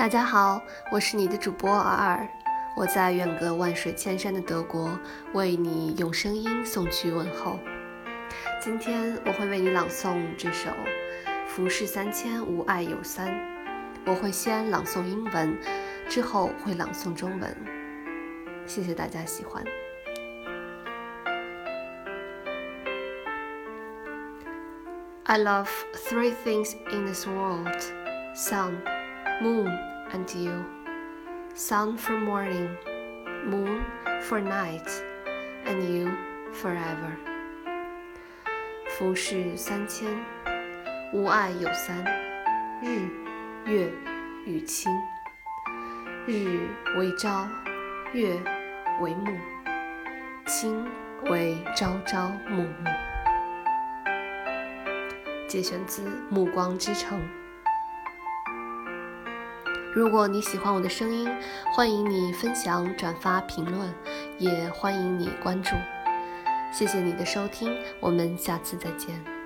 大家好，我是你的主播尔尔，我在远隔万水千山的德国为你用声音送去问候。今天我会为你朗诵这首《浮世三千无爱有三》，我会先朗诵英文，之后会朗诵中文。谢谢大家喜欢。I love three things in this world: sun, moon, and you. Sun for morning, moon for night, and you forever. 浮世三千，无爱有三：日、月与卿。日为朝，月为暮，卿为朝朝暮暮。节选自《暮光之城》。如果你喜欢我的声音，欢迎你分享、转发、评论，也欢迎你关注。谢谢你的收听，我们下次再见。